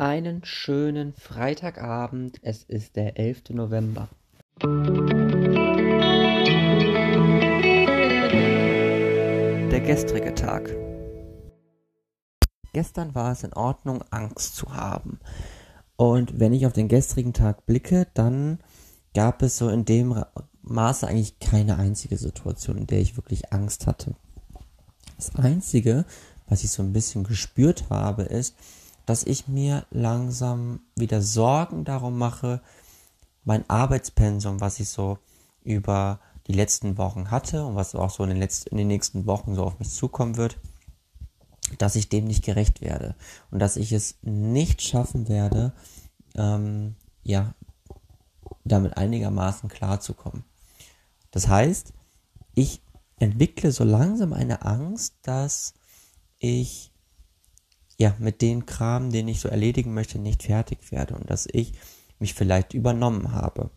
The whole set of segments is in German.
Einen schönen Freitagabend. Es ist der 11. November. Der gestrige Tag. Gestern war es in Ordnung, Angst zu haben. Und wenn ich auf den gestrigen Tag blicke, dann gab es so in dem Maße eigentlich keine einzige Situation, in der ich wirklich Angst hatte. Das Einzige, was ich so ein bisschen gespürt habe, ist, dass ich mir langsam wieder Sorgen darum mache, mein Arbeitspensum, was ich so über die letzten Wochen hatte und was auch so in den, letzten, in den nächsten Wochen so auf mich zukommen wird, dass ich dem nicht gerecht werde und dass ich es nicht schaffen werde, ähm, ja, damit einigermaßen klarzukommen. Das heißt, ich entwickle so langsam eine Angst, dass ich ja mit den Kram, den ich so erledigen möchte, nicht fertig werde und dass ich mich vielleicht übernommen habe.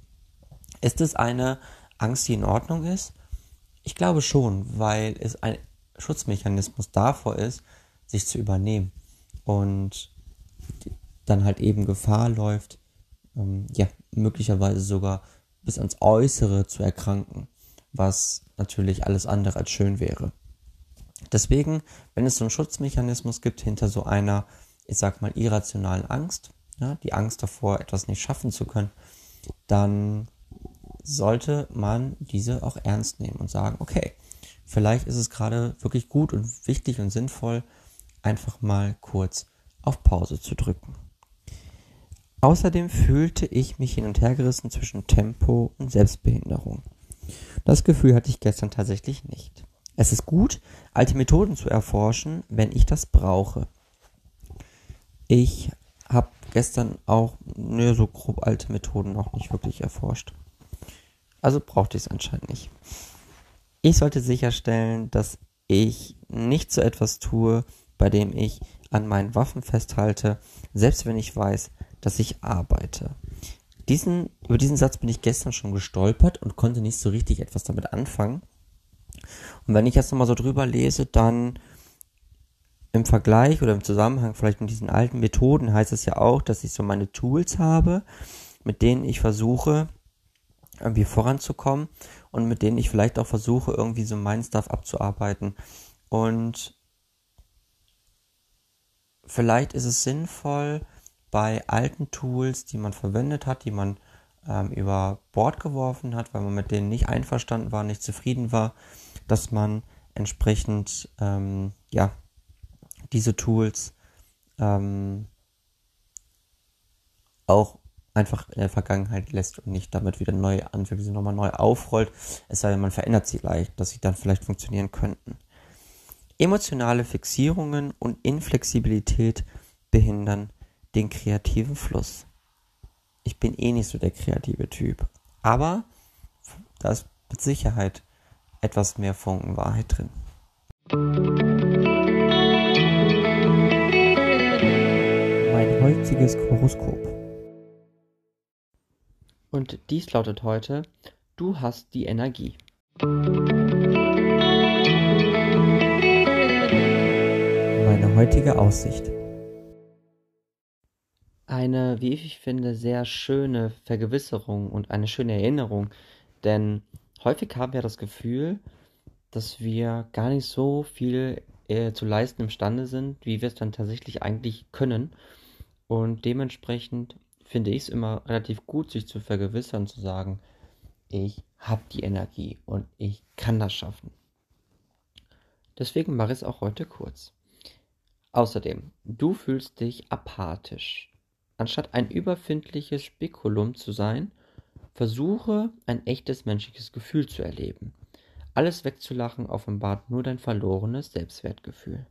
Ist es eine Angst, die in Ordnung ist? Ich glaube schon, weil es ein Schutzmechanismus davor ist, sich zu übernehmen und dann halt eben Gefahr läuft, ähm, ja, möglicherweise sogar bis ans Äußere zu erkranken, was natürlich alles andere als schön wäre. Deswegen, wenn es so einen Schutzmechanismus gibt hinter so einer, ich sag mal, irrationalen Angst, ja, die Angst davor, etwas nicht schaffen zu können, dann sollte man diese auch ernst nehmen und sagen, okay, vielleicht ist es gerade wirklich gut und wichtig und sinnvoll, einfach mal kurz auf Pause zu drücken. Außerdem fühlte ich mich hin und her gerissen zwischen Tempo und Selbstbehinderung. Das Gefühl hatte ich gestern tatsächlich nicht. Es ist gut, alte Methoden zu erforschen, wenn ich das brauche. Ich habe gestern auch ne, so grob alte Methoden noch nicht wirklich erforscht. Also brauchte ich es anscheinend nicht. Ich sollte sicherstellen, dass ich nicht so etwas tue, bei dem ich an meinen Waffen festhalte, selbst wenn ich weiß, dass ich arbeite. Diesen, über diesen Satz bin ich gestern schon gestolpert und konnte nicht so richtig etwas damit anfangen. Und wenn ich jetzt nochmal so drüber lese, dann im Vergleich oder im Zusammenhang vielleicht mit diesen alten Methoden heißt es ja auch, dass ich so meine Tools habe, mit denen ich versuche, irgendwie voranzukommen und mit denen ich vielleicht auch versuche, irgendwie so meinen Stuff abzuarbeiten. Und vielleicht ist es sinnvoll, bei alten Tools, die man verwendet hat, die man ähm, über Bord geworfen hat, weil man mit denen nicht einverstanden war, nicht zufrieden war, dass man entsprechend ähm, ja diese Tools ähm, auch einfach in der Vergangenheit lässt und nicht damit wieder neu anfängt, sie nochmal neu aufrollt, es sei denn, man verändert sie leicht, dass sie dann vielleicht funktionieren könnten. Emotionale Fixierungen und Inflexibilität behindern den kreativen Fluss. Ich bin eh nicht so der kreative Typ. Aber da ist mit Sicherheit etwas mehr Funken Wahrheit drin. Mein heutiges Horoskop. Und dies lautet heute, du hast die Energie. Meine heutige Aussicht eine, wie ich finde, sehr schöne Vergewisserung und eine schöne Erinnerung. Denn häufig haben wir das Gefühl, dass wir gar nicht so viel äh, zu leisten imstande sind, wie wir es dann tatsächlich eigentlich können. Und dementsprechend finde ich es immer relativ gut, sich zu vergewissern, zu sagen, ich habe die Energie und ich kann das schaffen. Deswegen mache ich es auch heute kurz. Außerdem, du fühlst dich apathisch. Anstatt ein überfindliches Spekulum zu sein, versuche ein echtes menschliches Gefühl zu erleben. Alles wegzulachen offenbart nur dein verlorenes Selbstwertgefühl.